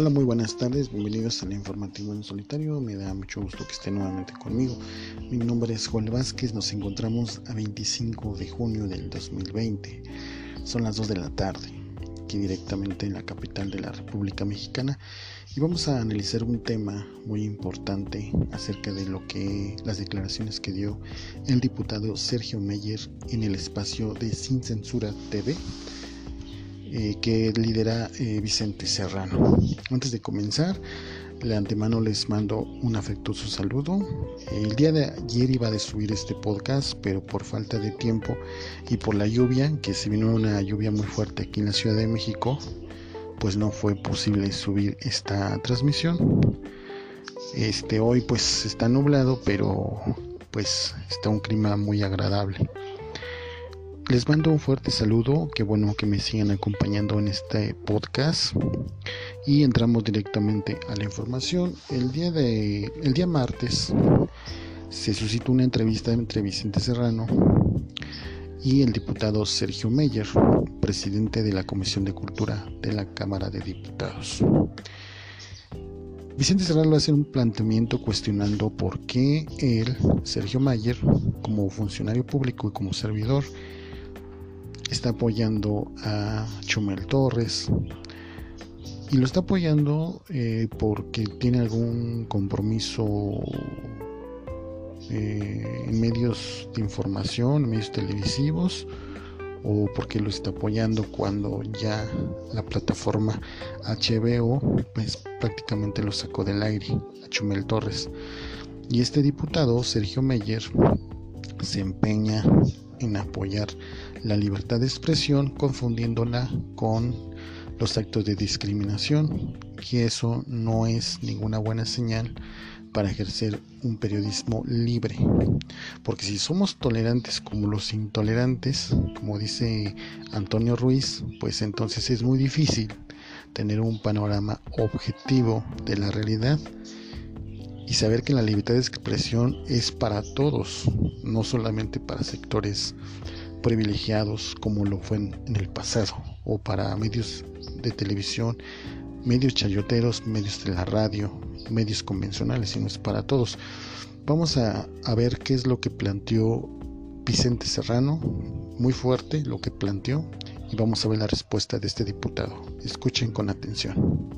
Hola, muy buenas tardes, bienvenidos al informativo en solitario. Me da mucho gusto que estén nuevamente conmigo. Mi nombre es Juan Vázquez, nos encontramos a 25 de junio del 2020. Son las 2 de la tarde, aquí directamente en la capital de la República Mexicana, y vamos a analizar un tema muy importante acerca de lo que las declaraciones que dio el diputado Sergio Meyer en el espacio de Sin Censura TV eh, que lidera eh, Vicente Serrano. Antes de comenzar, de antemano les mando un afectuoso saludo. El día de ayer iba a subir este podcast, pero por falta de tiempo y por la lluvia, que se vino una lluvia muy fuerte aquí en la Ciudad de México, pues no fue posible subir esta transmisión. Este hoy pues está nublado, pero pues está un clima muy agradable. Les mando un fuerte saludo, qué bueno que me sigan acompañando en este podcast y entramos directamente a la información. El día de el día martes se suscitó una entrevista entre Vicente Serrano y el diputado Sergio Meyer, presidente de la Comisión de Cultura de la Cámara de Diputados. Vicente Serrano hace un planteamiento cuestionando por qué él, Sergio Mayer, como funcionario público y como servidor, está apoyando a Chumel Torres y lo está apoyando eh, porque tiene algún compromiso eh, en medios de información, en medios televisivos o porque lo está apoyando cuando ya la plataforma HBO pues prácticamente lo sacó del aire a Chumel Torres. Y este diputado Sergio Meyer se empeña en apoyar la libertad de expresión confundiéndola con los actos de discriminación. Y eso no es ninguna buena señal para ejercer un periodismo libre. Porque si somos tolerantes como los intolerantes como dice Antonio Ruiz pues entonces es muy difícil tener un panorama objetivo de la realidad y saber que la libertad de expresión es para todos, no solamente para sectores privilegiados como lo fue en, el pasado, o para medios de televisión, medios chayoteros, medios de la radio, medios convencionales, sino es para todos. Vamos a, a ver qué es lo que planteó Vicente Serrano, muy fuerte lo que planteó, y vamos a ver la respuesta de este diputado. Escuchen con atención.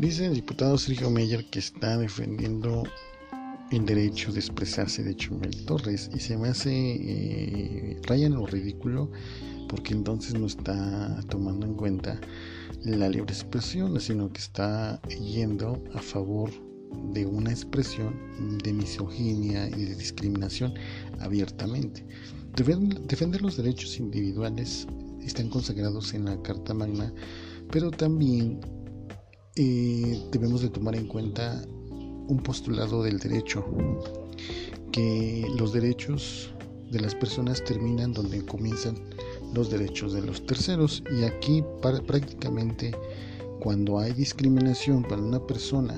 Dice el diputado Sergio Meyer que está defendiendo el derecho de expresarse de Chumel Torres y se me hace eh, raya en lo ridículo porque entonces no está tomando en cuenta la libre expresión, sino que está yendo a favor de una expresión de misoginia y de discriminación abiertamente. Defender los derechos individuales están consagrados en la Carta Magna, pero también eh, debemos de tomar en cuenta un postulado del derecho, que los derechos de las personas terminan donde comienzan los derechos de los terceros y aquí prácticamente cuando hay discriminación para una persona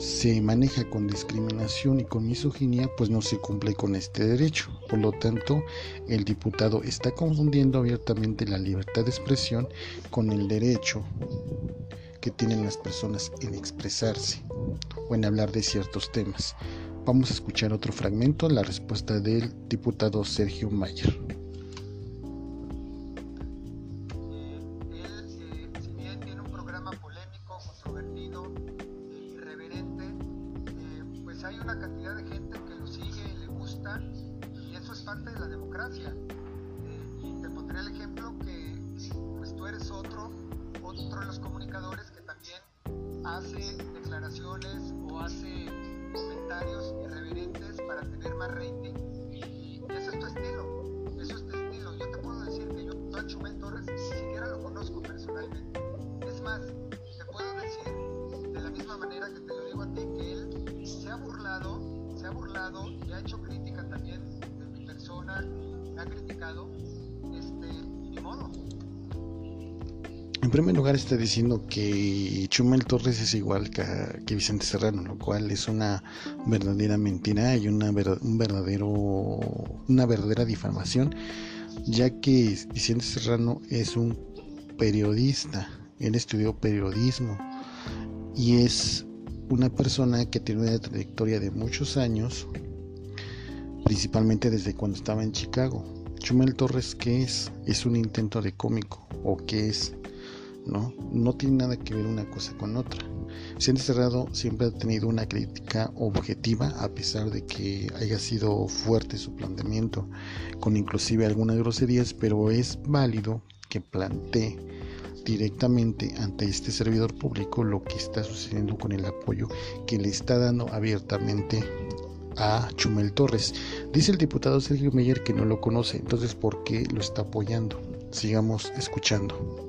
se maneja con discriminación y con misoginia, pues no se cumple con este derecho. Por lo tanto, el diputado está confundiendo abiertamente la libertad de expresión con el derecho que tienen las personas en expresarse o en hablar de ciertos temas. Vamos a escuchar otro fragmento, la respuesta del diputado Sergio Mayer o hace comentarios irreverentes para tener más rating. Y ese es tu estilo, ese es tu estilo. Yo te puedo decir que yo, yo a Chumel Torres ni siquiera lo conozco personalmente. Es más, te puedo decir de la misma manera que te lo digo a ti que él se ha burlado, se ha burlado y ha hecho crítica también de mi persona, me ha criticado, este, ni modo en primer lugar está diciendo que Chumel Torres es igual que, Vicente Serrano, lo cual es una verdadera mentira y una, un verdadero, una verdadera difamación, ya que Vicente Serrano es un periodista, él estudió periodismo y es una persona que tiene una trayectoria de muchos años, principalmente desde cuando estaba en Chicago. Chumel Torres, ¿qué es? Es un intento de cómico o qué es? ¿No? No tiene nada que ver una cosa con otra. Vicente Cerrado siempre ha tenido una crítica objetiva a pesar de que haya sido fuerte su planteamiento, con inclusive algunas groserías, pero es válido que plantee directamente ante este servidor público lo que está sucediendo con el apoyo que le está dando abiertamente a Chumel Torres. Dice el diputado Sergio Meyer que no lo conoce, entonces ¿por qué lo está apoyando? Sigamos escuchando.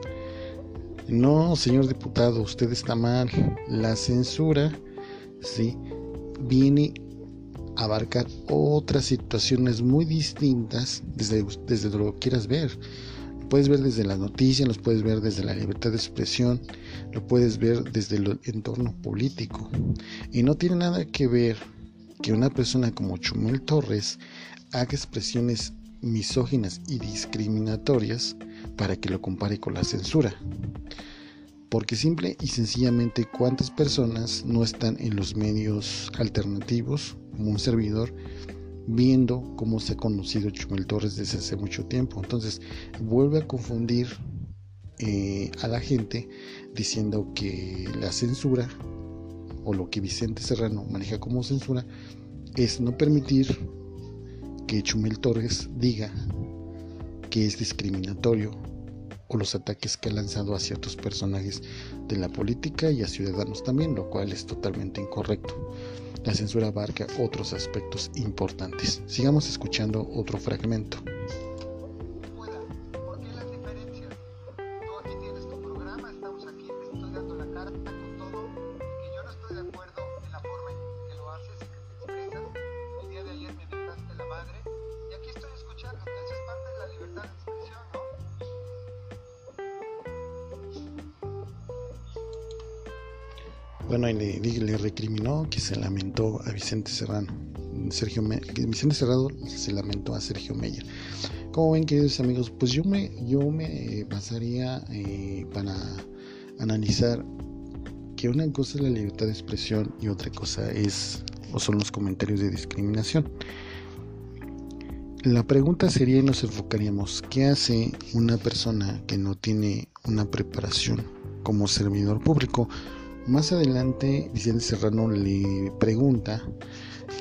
No, señor diputado, usted está mal. La censura, sí, viene a abarcar otras situaciones muy distintas desde, desde lo que quieras ver puedes ver desde las noticias, los puedes ver desde la libertad de expresión, lo puedes ver desde el entorno político. Y no tiene nada que ver que una persona como Chumel Torres haga expresiones misóginas y discriminatorias para que lo compare con la censura. Porque simple y sencillamente cuántas personas no están en los medios alternativos como un servidor viendo cómo se ha conocido Chumel Torres desde hace mucho tiempo. Entonces vuelve a confundir eh, a la gente diciendo que la censura o lo que Vicente Serrano maneja como censura es no permitir que Chumel Torres diga que es discriminatorio o los ataques que ha lanzado a ciertos personajes de la política y a ciudadanos también, lo cual es totalmente incorrecto la censura abarca otros aspectos importantes. Sigamos escuchando otro fragmento. Que se lamentó a Vicente Serrano. Sergio Vicente Serrano se lamentó a Sergio Meyer. Como ven, queridos amigos, pues yo me, yo me basaría eh, para analizar que una cosa es la libertad de expresión y otra cosa es o son los comentarios de discriminación. La pregunta sería y nos enfocaríamos, ¿qué hace una persona que no tiene una preparación como servidor público? Más adelante, Vicente Serrano le pregunta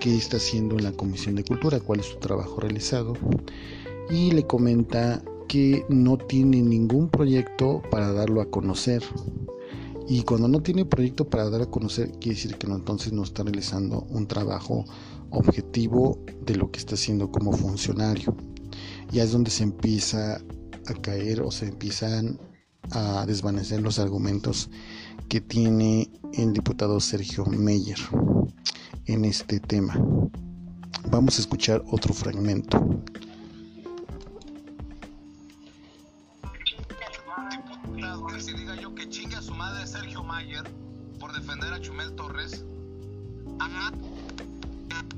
qué está haciendo en la Comisión de Cultura, cuál es su trabajo realizado, y le comenta que no tiene ningún proyecto para darlo a conocer. Y cuando no tiene proyecto para dar a conocer, quiere decir que entonces no está realizando un trabajo objetivo de lo que está haciendo como funcionario. Ya es donde se empieza a caer o se empiezan a desvanecer los argumentos que tiene el diputado Sergio Meyer en este tema. Vamos a escuchar otro fragmento. Que diga yo que chingue a su madre Sergio Mayer por defender a Chumel Torres. Ajá.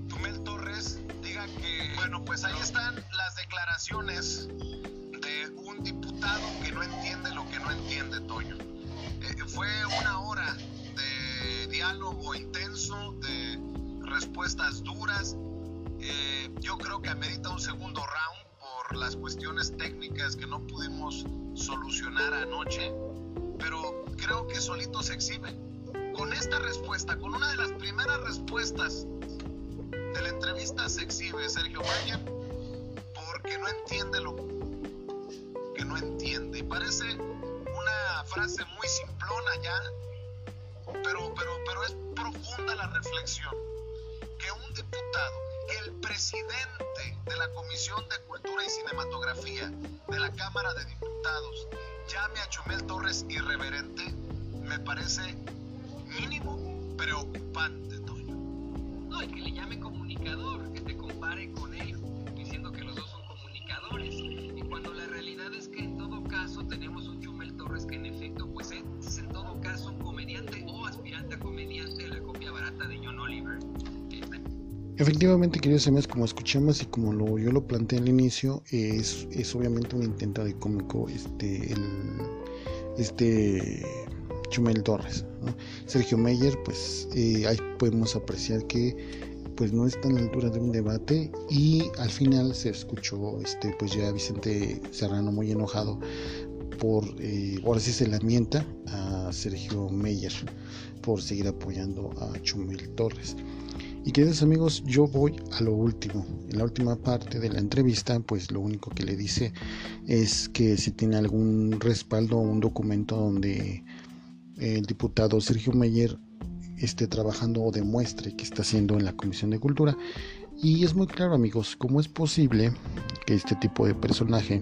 Chumel Torres diga que, bueno, pues ahí están las declaraciones de un diputado que no entiende lo que no entiende, Toño. Eh, fue una hora de diálogo intenso, de respuestas duras. Eh, yo creo que amerita un segundo round por las cuestiones técnicas que no pudimos solucionar anoche, pero creo que solito se exhibe. Con esta respuesta, con una de las primeras respuestas de la entrevista se exhibe Sergio Mayer porque no entiende lo que no entiende. Y parece frase muy simplona ya, pero, pero, pero es profunda la reflexión. Que un diputado, el presidente de la Comisión de Cultura y Cinematografía de la Cámara de Diputados llame a Chumel Torres irreverente, me parece mínimo preocupante, Toño. No, y que le llame comunicador, que te compare con él, diciendo que los dos son comunicadores. Efecto pues es en todo caso un comediante o aspirante a comediante, la copia barata de John Oliver. Efectivamente, queridos amigos, como escuchamos y como lo, yo lo planteé al inicio, es, es obviamente un intento de cómico este, el, este Chumel Torres. ¿no? Sergio Meyer, pues eh, ahí podemos apreciar que pues no está a la altura de un debate y al final se escuchó este pues ya Vicente Serrano muy enojado por eh, ahora sí se lamenta a Sergio Meyer por seguir apoyando a Chumel Torres. Y queridos amigos, yo voy a lo último. En la última parte de la entrevista, pues lo único que le dice es que si tiene algún respaldo o un documento donde el diputado Sergio Meyer esté trabajando o demuestre que está haciendo en la Comisión de Cultura. Y es muy claro, amigos, cómo es posible que este tipo de personaje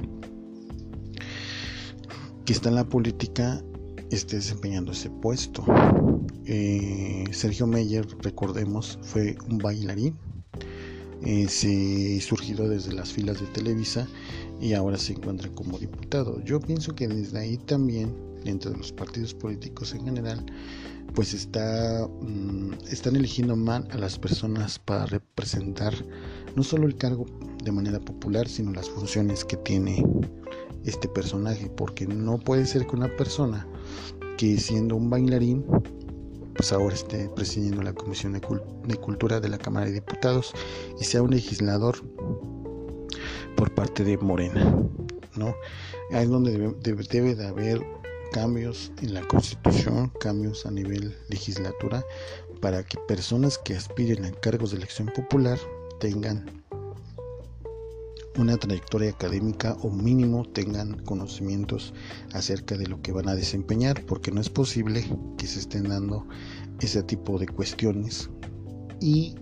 que está en la política esté desempeñando ese puesto. Eh, Sergio Meyer, recordemos, fue un bailarín. Eh, se surgió desde las filas de Televisa y ahora se encuentra como diputado. Yo pienso que desde ahí también, dentro de los partidos políticos en general, pues está, mm, están eligiendo mal a las personas para representar no solo el cargo de manera popular, sino las funciones que tiene este personaje, porque no puede ser que una persona que siendo un bailarín, pues ahora esté presidiendo la Comisión de, Cul de Cultura de la Cámara de Diputados y sea un legislador por parte de Morena, ¿no? Ahí es donde debe, debe, debe de haber cambios en la constitución, cambios a nivel legislatura, para que personas que aspiren a cargos de elección popular tengan una trayectoria académica o mínimo tengan conocimientos acerca de lo que van a desempeñar, porque no es posible que se estén dando ese tipo de cuestiones. Y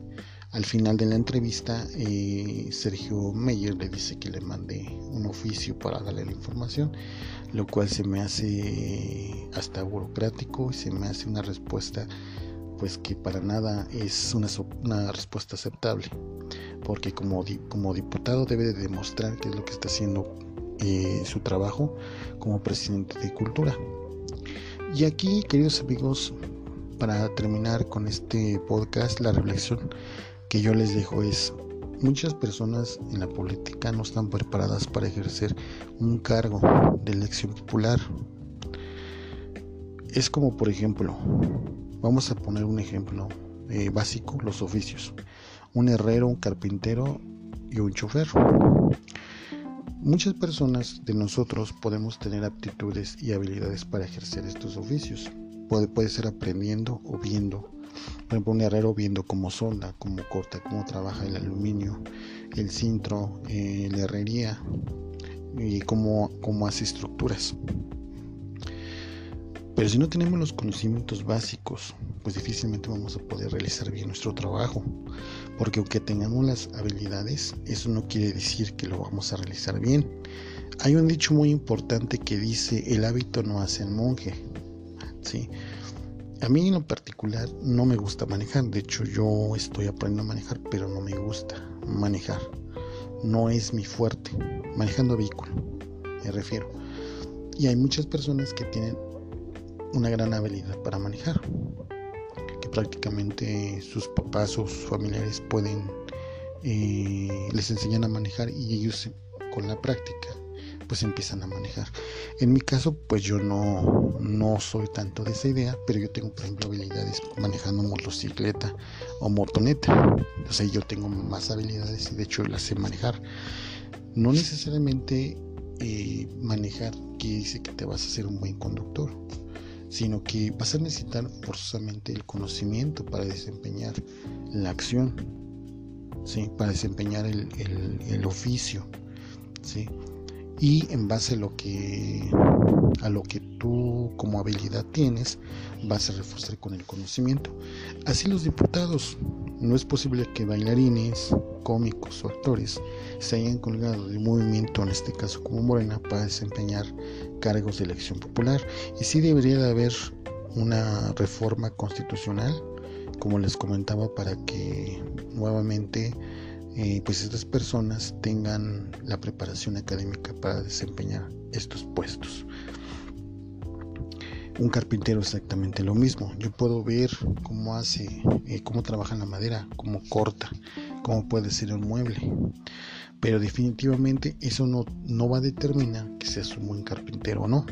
al final de la entrevista, eh, Sergio Meyer le dice que le mande un oficio para darle la información, lo cual se me hace hasta burocrático y se me hace una respuesta pues que para nada es una, una respuesta aceptable porque como, como diputado debe de demostrar qué es lo que está haciendo eh, su trabajo como presidente de cultura. Y aquí, queridos amigos, para terminar con este podcast, la reflexión que yo les dejo es, muchas personas en la política no están preparadas para ejercer un cargo de elección popular. Es como, por ejemplo, vamos a poner un ejemplo eh, básico, los oficios. Un herrero, un carpintero y un chofer. Muchas personas de nosotros podemos tener aptitudes y habilidades para ejercer estos oficios. Puede, puede ser aprendiendo o viendo. Por ejemplo, un herrero viendo cómo solda, cómo corta, cómo trabaja el aluminio, el cintro, eh, la herrería y cómo, cómo hace estructuras. Pero si no tenemos los conocimientos básicos, pues difícilmente vamos a poder realizar bien nuestro trabajo. Porque aunque tengamos las habilidades, eso no quiere decir que lo vamos a realizar bien. Hay un dicho muy importante que dice, el hábito no hace el monje. ¿Sí? A mí en lo particular no me gusta manejar. De hecho, yo estoy aprendiendo a manejar, pero no me gusta manejar. No es mi fuerte. Manejando vehículo, me refiero. Y hay muchas personas que tienen una gran habilidad para manejar, prácticamente sus papás o sus familiares pueden, eh, les enseñan a manejar y ellos con la práctica pues empiezan a manejar. En mi caso, pues yo no, no soy tanto de esa idea, pero yo tengo, por ejemplo, habilidades manejando motocicleta o motoneta. O sea, yo tengo más habilidades y de hecho las sé manejar. No necesariamente eh, manejar quiere decir que te vas a ser un buen conductor sino que vas a necesitar forzosamente el conocimiento para desempeñar la acción, ¿sí? para desempeñar el, el, oficio. ¿sí? Y en base a lo que a lo que tú como habilidad tienes, vas a reforzar con el conocimiento. Así los diputados, no es posible que bailarines, cómicos o actores se hayan colgado del movimiento, en este caso como Morena, para desempeñar cargos de elección popular. Y sí debería de haber una reforma constitucional, como les comentaba, para que nuevamente eh, pues estas personas tengan la preparación académica para desempeñar estos puestos. Un carpintero exactamente lo mismo. Yo puedo ver cómo hace, eh, cómo trabaja la madera, cómo corta, cómo puede ser un mueble. Pero definitivamente eso no, no va a determinar que seas un buen carpintero o no.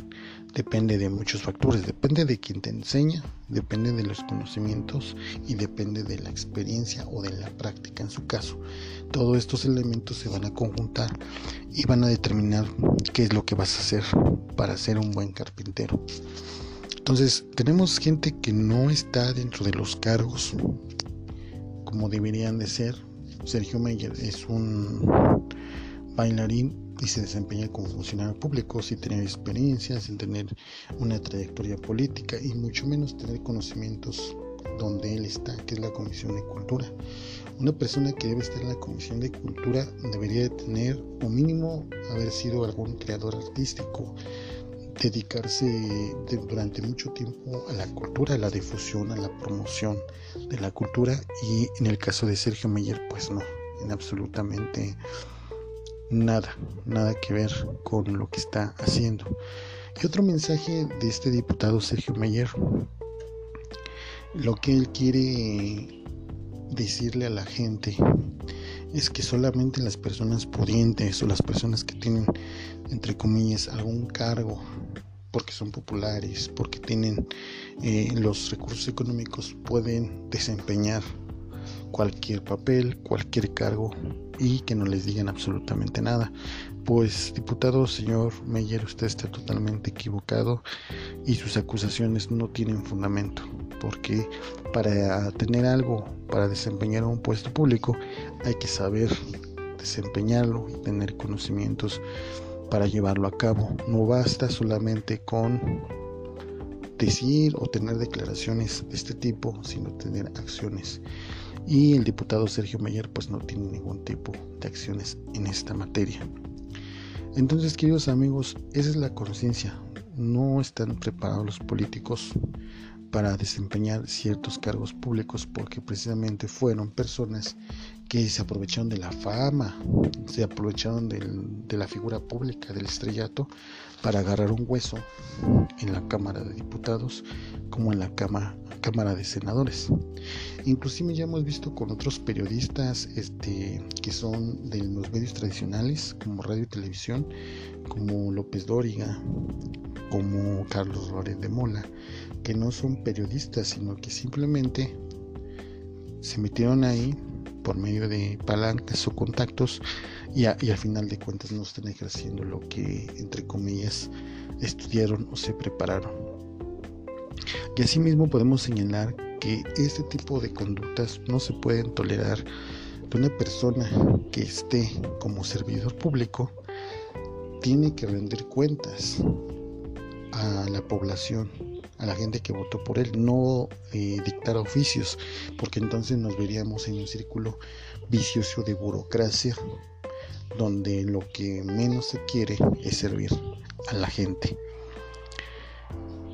Depende de muchos factores. Depende de quien te enseña, depende de los conocimientos y depende de la experiencia o de la práctica en su caso. Todos estos elementos se van a conjuntar y van a determinar qué es lo que vas a hacer para ser un buen carpintero. Entonces, tenemos gente que no está dentro de los cargos como deberían de ser. Sergio Meyer es un bailarín y se desempeña como funcionario público sin tener experiencia, sin tener una trayectoria política y mucho menos tener conocimientos donde él está, que es la Comisión de Cultura. Una persona que debe estar en la Comisión de Cultura debería de tener o mínimo haber sido algún creador artístico, dedicarse durante mucho tiempo a la cultura, a la difusión, a la promoción de la cultura y en el caso de Sergio Meyer pues no, en absolutamente nada, nada que ver con lo que está haciendo. Y otro mensaje de este diputado Sergio Meyer, lo que él quiere decirle a la gente es que solamente las personas pudientes o las personas que tienen, entre comillas, algún cargo, porque son populares, porque tienen eh, los recursos económicos, pueden desempeñar cualquier papel, cualquier cargo y que no les digan absolutamente nada. Pues diputado señor Meyer, usted está totalmente equivocado y sus acusaciones no tienen fundamento, porque para tener algo, para desempeñar un puesto público, hay que saber desempeñarlo y tener conocimientos para llevarlo a cabo. No basta solamente con decir o tener declaraciones de este tipo, sino tener acciones y el diputado Sergio Meyer pues no tiene ningún tipo de acciones en esta materia. Entonces, queridos amigos, esa es la conciencia. No están preparados los políticos para desempeñar ciertos cargos públicos porque precisamente fueron personas que se aprovecharon de la fama, se aprovecharon de la figura pública, del estrellato, para agarrar un hueso en la Cámara de Diputados como en la Cámara, Cámara de Senadores. Inclusive ya hemos visto con otros periodistas este, que son de los medios tradicionales como radio y televisión, como López Dóriga, como Carlos Loret de Mola, que no son periodistas, sino que simplemente se metieron ahí por medio de palancas o contactos y, al final de cuentas no están ejerciendo lo que entre comillas estudiaron o se prepararon. Y asimismo podemos señalar que este tipo de conductas no se pueden tolerar de una persona que esté como servidor público tiene que rendir cuentas a la población, a la gente que votó por él, no eh, dictar oficios, porque entonces nos veríamos en un círculo vicioso de burocracia, donde lo que menos se quiere es servir a la gente.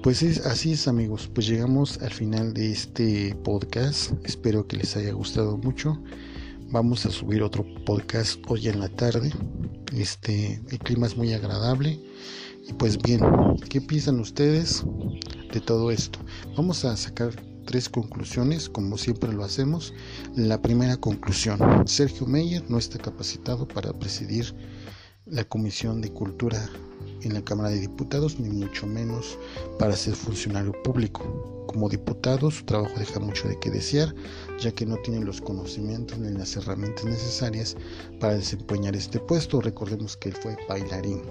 Pues es, así es amigos, pues llegamos al final de este podcast, espero que les haya gustado mucho. Vamos a subir otro podcast hoy en la tarde. Este, el clima es muy agradable. Y pues bien, ¿qué piensan ustedes de todo esto? Vamos a sacar tres conclusiones, como siempre lo hacemos. La primera conclusión, Sergio Meyer no está capacitado para presidir la Comisión de Cultura en la Cámara de Diputados, ni mucho menos para ser funcionario público. Como diputado, su trabajo deja mucho de qué desear, ya que no tiene los conocimientos ni las herramientas necesarias para desempeñar este puesto. Recordemos que él fue bailarín,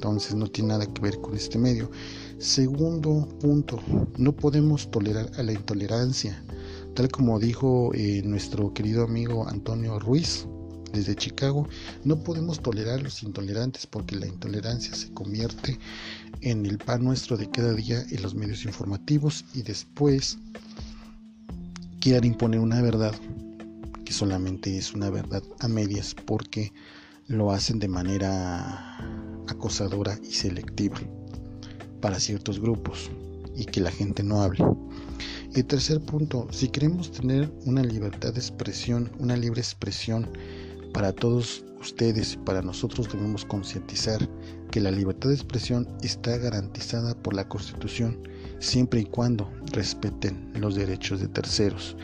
entonces no tiene nada que ver con este medio. Segundo punto, no podemos tolerar a la intolerancia, tal como dijo eh, nuestro querido amigo Antonio Ruiz, desde Chicago, no podemos tolerar a los intolerantes porque la intolerancia se convierte en el pan nuestro de cada día en los medios informativos y después quieran imponer una verdad que solamente es una verdad a medias porque lo hacen de manera acosadora y selectiva para ciertos grupos y que la gente no hable. Y tercer punto, si queremos tener una libertad de expresión, una libre expresión para todos ustedes y para nosotros debemos concientizar que la libertad de expresión está garantizada por la Constitución siempre y cuando respeten los derechos de terceros.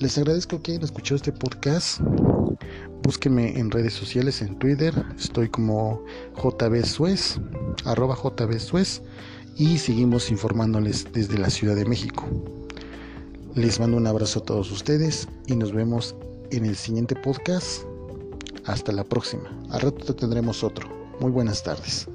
Les agradezco que hayan escuchado este podcast. Búsquenme en redes sociales, en Twitter, estoy como JB arroba JB y seguimos informándoles desde la Ciudad de México. Les mando un abrazo a todos ustedes y nos vemos en el siguiente podcast hasta la próxima. A rato tendremos otro. Muy buenas tardes.